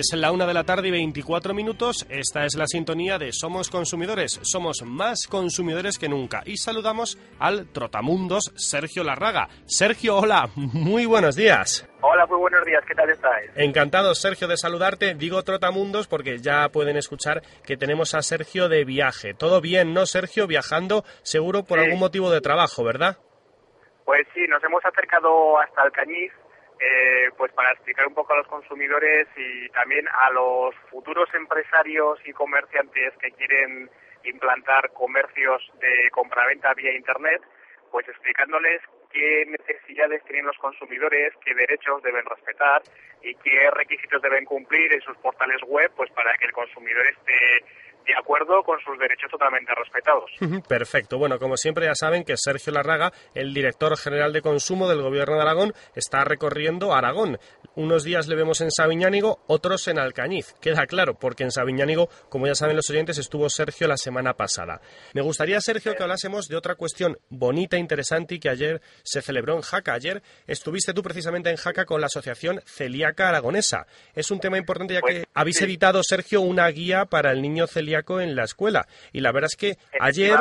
Es la una de la tarde y 24 minutos. Esta es la sintonía de Somos Consumidores. Somos más consumidores que nunca. Y saludamos al Trotamundos Sergio Larraga. Sergio, hola, muy buenos días. Hola, muy buenos días, ¿qué tal estáis? Encantado, Sergio, de saludarte. Digo Trotamundos porque ya pueden escuchar que tenemos a Sergio de viaje. Todo bien, ¿no, Sergio? Viajando, seguro por Sí. algún motivo de trabajo, ¿verdad? Pues sí, nos hemos acercado hasta Alcañiz, eh, pues para explicar un poco a los consumidores y también a los futuros empresarios y comerciantes que quieren implantar comercios de compraventa vía Internet, pues explicándoles qué necesidades tienen los consumidores, qué derechos deben respetar y qué requisitos deben cumplir en sus portales web, pues para que el consumidor esté de acuerdo con sus derechos totalmente respetados. Perfecto. Bueno, como siempre ya saben que Sergio Larraga, el director general de consumo del Gobierno de Aragón, está recorriendo Aragón. Unos días le vemos en Sabiñánigo, otros en Alcañiz. Queda claro, porque en Sabiñánigo, como ya saben los oyentes, estuvo Sergio la semana pasada. Me gustaría, Sergio, que hablásemos de otra cuestión bonita, interesante y que ayer se celebró en Jaca. Ayer estuviste tú precisamente en Jaca con la Asociación Celíaca Aragonesa. Es un tema importante ya que Pues, habéis editado, Sergio, una guía para el niño celíaco en la escuela. Y la verdad es que ayer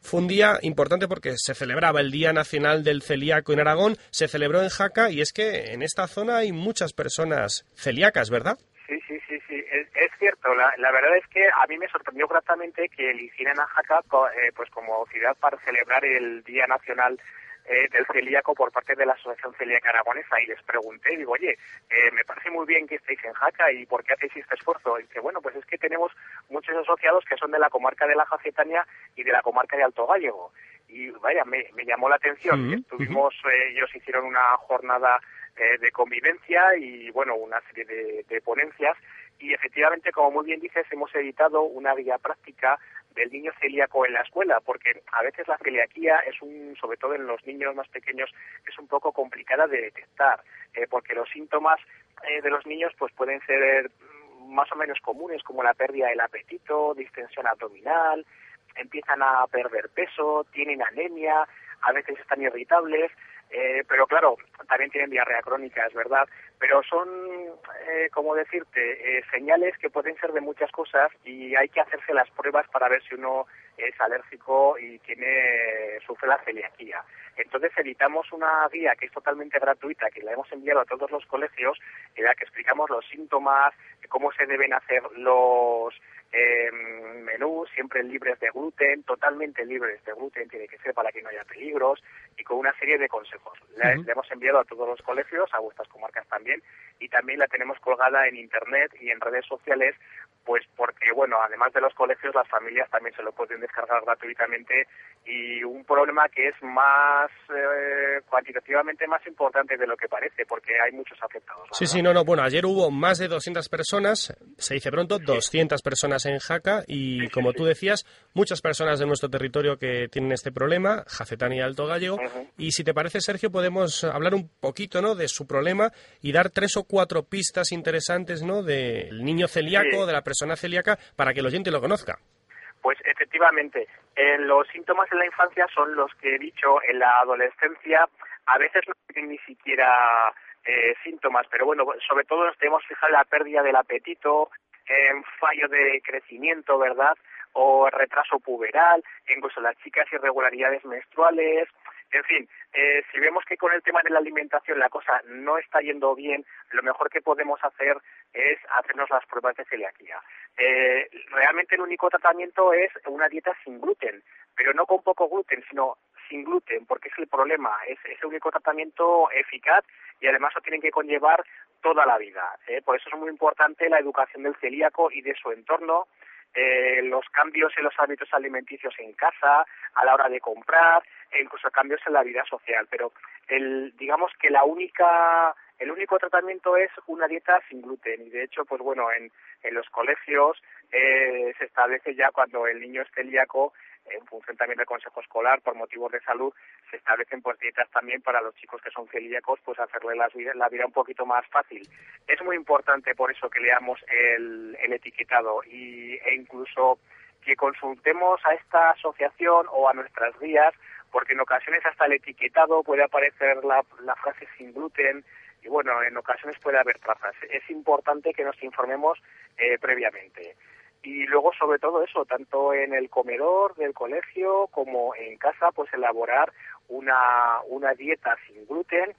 fue un día importante porque se celebraba el Día Nacional del Celíaco en Aragón, se celebró en Jaca y es que en esta zona hay muchas personas celíacas, ¿verdad? Sí, sí, sí, sí, es, es cierto. La, la verdad es que a mí me sorprendió gratamente que eligieran a Jaca eh, pues como ciudad para celebrar el Día Nacional eh, del Celíaco por parte de la Asociación Celíaca Aragonesa y les pregunté, digo, oye, eh, me parece muy bien que estéis en Jaca y ¿por qué hacéis este esfuerzo? Y dice, bueno, pues es que tenemos muchos asociados que son de la comarca de la Jacetania y de la comarca de Alto Gallego. Y vaya, me, me llamó la atención. Ujú, Estuvimos, eh, ellos hicieron una jornada eh, de convivencia y, bueno, una serie de, de ponencias. Y efectivamente, como muy bien dices, hemos editado una guía práctica del niño celíaco en la escuela, porque a veces la celiaquía es un, sobre todo en los niños más pequeños, es un poco complicada de detectar, eh, porque los síntomas eh, de los niños pues pueden ser mm, más o menos comunes, como la pérdida del apetito, distensión abdominal, empiezan a perder peso, tienen anemia, a veces están irritables, eh, pero claro, también tienen diarrea crónica, es verdad, pero son, eh, como decirte, eh, señales que pueden ser de muchas cosas y hay que hacerse las pruebas para ver si uno es alérgico y tiene sufre la celiaquía. Entonces editamos una guía que es totalmente gratuita, que la hemos enviado a todos los colegios, en la que explicamos los síntomas, cómo se deben hacer los eh, menús, siempre libres de gluten, totalmente libres de gluten, tiene que ser para que no haya peligros, y con una serie de consejos. La, Ujú. la hemos enviado a todos los colegios, a vuestras comarcas también, y también la tenemos colgada en Internet y en redes sociales, pues porque, bueno, además de los colegios, las familias también se lo pueden descargar gratuitamente, y un problema que es más, eh, cuantitativamente más importante de lo que parece, porque hay muchos afectados. Sí, ¿verdad? sí, no, no. Bueno, ayer hubo más de 200 personas, se dice pronto, 200 personas en Jaca y, como tú decías, muchas personas de nuestro territorio que tienen este problema, Jacetán y Alto Gallego. Y si te parece, Sergio, podemos hablar un poquito, ¿no?, de su problema y dar tres o cuatro pistas interesantes, ¿no?, del niño celíaco, Sí. de la persona celíaca, para que el oyente lo conozca. Pues efectivamente, eh, los síntomas en la infancia son los que he dicho en la adolescencia, a veces no tienen ni siquiera eh, síntomas, pero bueno, sobre todo nos tenemos que fijar en la pérdida del apetito, en fallo de crecimiento, ¿verdad? O retraso puberal, incluso las chicas irregularidades menstruales, en fin, eh, si vemos que con el tema de la alimentación la cosa no está yendo bien, lo mejor que podemos hacer es hacernos las pruebas de celiaquía. Eh, realmente el único tratamiento es una dieta sin gluten, pero no con poco gluten, sino sin gluten, porque es el problema, es, el único tratamiento eficaz y además lo tienen que conllevar toda la vida. ¿eh? Por eso es muy importante la educación del celíaco y de su entorno eh, los cambios en los hábitos alimenticios en casa, a la hora de comprar, e incluso cambios en la vida social. Pero el, digamos que la única, el único tratamiento es una dieta sin gluten. Y de hecho, pues bueno, en, en los colegios eh, se establece ya cuando el niño es celíaco, en función también del consejo escolar, por motivos de salud, se establecen pues dietas también para los chicos que son celíacos, pues hacerle la vida, la vida un poquito más fácil. Es muy importante por eso que leamos el, el etiquetado y, e incluso que consultemos a esta asociación o a nuestras guías, porque en ocasiones hasta el etiquetado puede aparecer la, la frase sin gluten, y bueno, en ocasiones puede haber trazas. Es importante que nos informemos eh, previamente y luego sobre todo eso, tanto en el comedor del colegio como en casa, pues elaborar una, una dieta sin gluten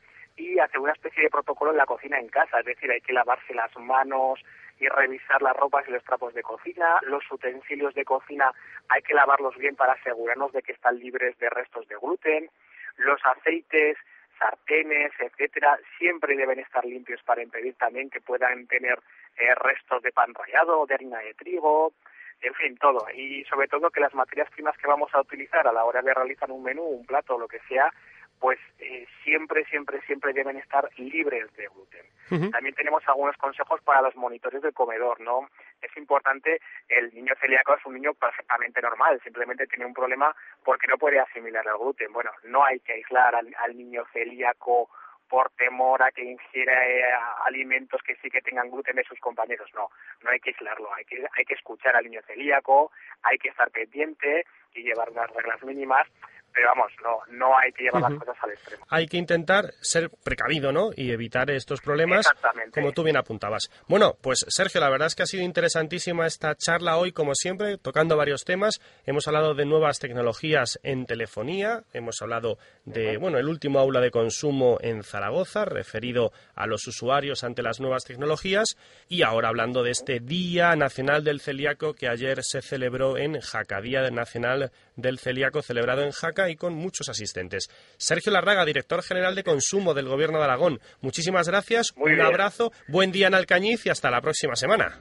y hacer una especie de protocolo en la cocina en casa, es decir, hay que lavarse las manos y revisar las ropas y los trapos de cocina, los utensilios de cocina hay que lavarlos bien para asegurarnos de que están libres de restos de gluten, los aceites, sartenes, etcétera, siempre deben estar limpios para impedir también que puedan tener eh, restos de pan rallado, de harina de trigo, en fin, todo. Y sobre todo que las materias primas que vamos a utilizar a la hora de realizar un menú, un plato lo que sea, pues eh, siempre, siempre, siempre deben estar libres de gluten. También tenemos algunos consejos para los monitores del comedor, ¿no? Es importante, el niño celíaco es un niño perfectamente normal, simplemente tiene un problema porque no puede asimilar el gluten. Bueno, no hay que aislar al niño celíaco por temor a que ingiera eh, alimentos que sí que tengan gluten de sus compañeros. No, no hay que aislarlo, hay que, hay que escuchar al niño celíaco, hay que estar pendiente y llevar unas reglas mínimas pero vamos, no, no hay que llevar las cosas al extremo. Hay que intentar ser precavido, ¿no? Y evitar estos problemas, como tú bien apuntabas. Bueno, pues Sergio, la verdad es que ha sido interesantísima esta charla hoy, como siempre, tocando varios temas. Hemos hablado de nuevas tecnologías en telefonía, hemos hablado de, bueno, el último aula de consumo en Zaragoza, referido a los usuarios ante las nuevas tecnologías, y ahora hablando de este Día Nacional del Celíaco que ayer se celebró en Jaca, Día Nacional del Celíaco celebrado en Jaca y con muchos asistentes. Sergio Larraga, director general de consumo del Gobierno de Aragón, muchísimas gracias, un abrazo, buen día en Alcañiz y hasta la próxima semana.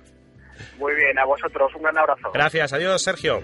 Muy bien, a vosotros, un gran abrazo. Gracias, adiós Sergio.